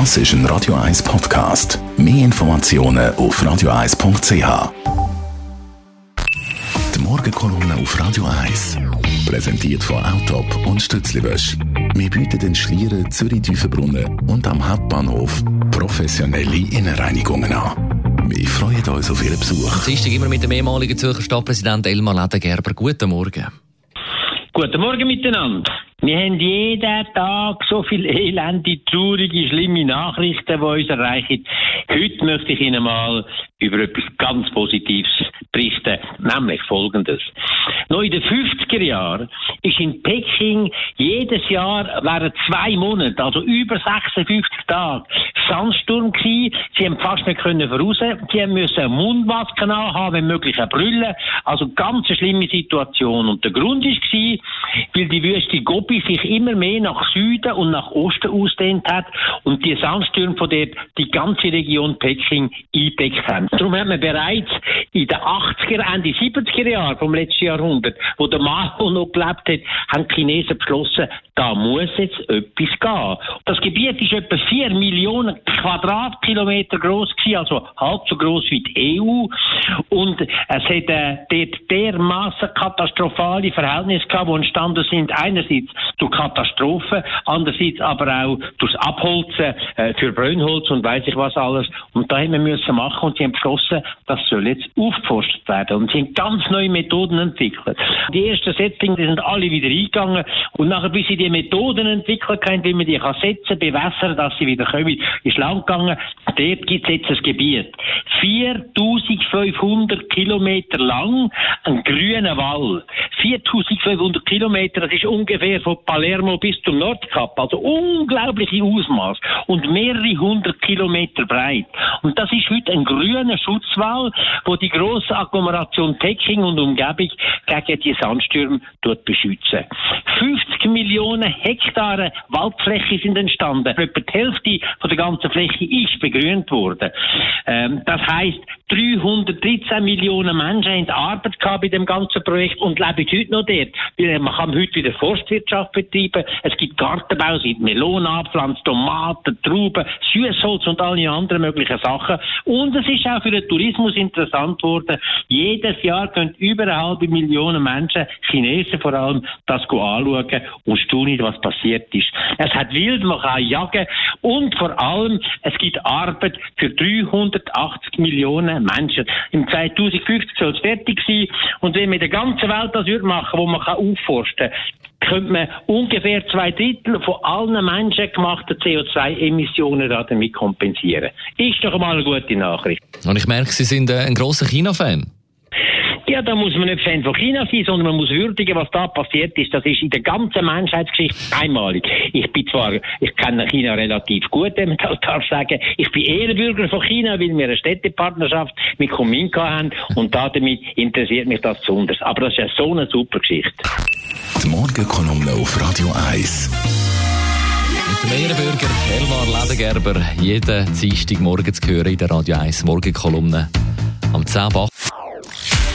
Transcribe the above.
Das ist ein Radio 1 Podcast. Mehr Informationen auf radio1.ch. Die Morgenkolumne auf Radio 1 präsentiert von Autop und Stützliwösch. Wir bieten den Schlieren, Zürich-Tüfenbrunnen und am Hauptbahnhof professionelle Innenreinigungen an. Wir freuen uns auf Ihren Besuch. Dienstag immer mit dem ehemaligen Zürcher Stadtpräsident Elmar Ledengerber. Guten Morgen. Guten Morgen miteinander. Wir haben jeden Tag so viel elende, traurige, schlimme Nachrichten, die uns erreichen. Heute möchte ich Ihnen mal über etwas ganz Positives berichten, nämlich Folgendes. Noch in den 50er Jahren ist in Peking jedes Jahr während zwei Monaten, also über 56 Tage, Sandsturm gewesen. Sie haben fast nicht können voraus. Sie haben müssen Mundmasken haben, wenn möglich eine Brille. Also ganz eine schlimme Situation. Und der Grund ist weil die Wüste Gobi sich immer mehr nach Süden und nach Osten ausdehnt hat und die Sandstürme von der die ganze Region Peking eingedeckt haben. Darum hat man bereits in den 80er, Ende 70er Jahren vom letzten Jahrhundert, wo der Mao noch gelebt hat, haben die Chinesen beschlossen, da muss jetzt etwas gehen. Das Gebiet ist etwa 4 Millionen Quadratkilometer groß also halb so groß wie die EU. Und es hat äh, dort dermaßen katastrophale Verhältnisse gehabt, die entstanden sind. Einerseits durch Katastrophen, andererseits aber auch durchs Abholzen äh, für Brennholz und weiß ich was alles. Und da haben wir müssen machen und sie haben beschlossen, das soll jetzt aufgeforstet werden. Und sie haben ganz neue Methoden entwickelt. Die ersten Setzlinge die sind alle wieder eingegangen und nachher, bis sie die Methoden entwickelt haben, wie man die kann setzen, bewässern, dass sie wieder kommen, ist lang gegangen. Dort gibt es jetzt ein Gebiet. 4500 Kilometer lang, ein grüner Wall. 4500 Kilometer, das ist ungefähr von Palermo bis zum Nordkap, also unglaubliche Ausmaß und mehrere hundert Kilometer breit. Und das ist heute ein grüner Schutzwall, wo die große Agglomeration Peking und Umgebung gegen die Sandstürme dort beschützen. 50 Millionen Hektare Waldfläche sind entstanden. Etwa die Hälfte von der ganzen Fläche ist begrünt worden. Ähm, das heißt, 313 Millionen Menschen haben Arbeit gehabt bei dem ganzen Projekt und leben heute noch dort. Man kann heute wieder Forstwirtschaft betreiben. Es gibt Gartenbau, es gibt Melonen abpflanzt, Tomaten, Trauben, Süßholz und alle anderen möglichen Sachen. Und es ist auch für den Tourismus interessant worden. Jedes Jahr können über eine halbe Million Menschen, Chinesen vor allem, das anschauen und staunen, was passiert ist. Es hat wild, man kann jagen und vor allem, es gibt Arbeit für 380 Millionen Menschen. Im 2050 soll es fertig sein und wenn man in der ganzen Welt das würde machen, wo man kann aufforsten könnte man ungefähr zwei Drittel von allen menschengemachten CO2-Emissionen damit kompensieren. Ist doch mal eine gute Nachricht. Und ich merke, Sie sind äh, ein großer China-Fan. Ja, da muss man nicht Fan von China sein, sondern man muss würdigen, was da passiert ist. Das ist in der ganzen Menschheitsgeschichte einmalig. Ich bin zwar, ich kenne China relativ gut, wenn man das darf sagen. Ich bin Ehrenbürger von China, weil wir eine Städtepartnerschaft mit Kuminka haben und damit interessiert mich das besonders. Aber das ist ja so eine super Geschichte. Die Morgenkolumne auf Radio 1. Mit dem Ehrenbürger Elmar Ledengerber jeden Dienstagmorgen zu hören in der Radio 1 Morgenkolumne am 10 Bach.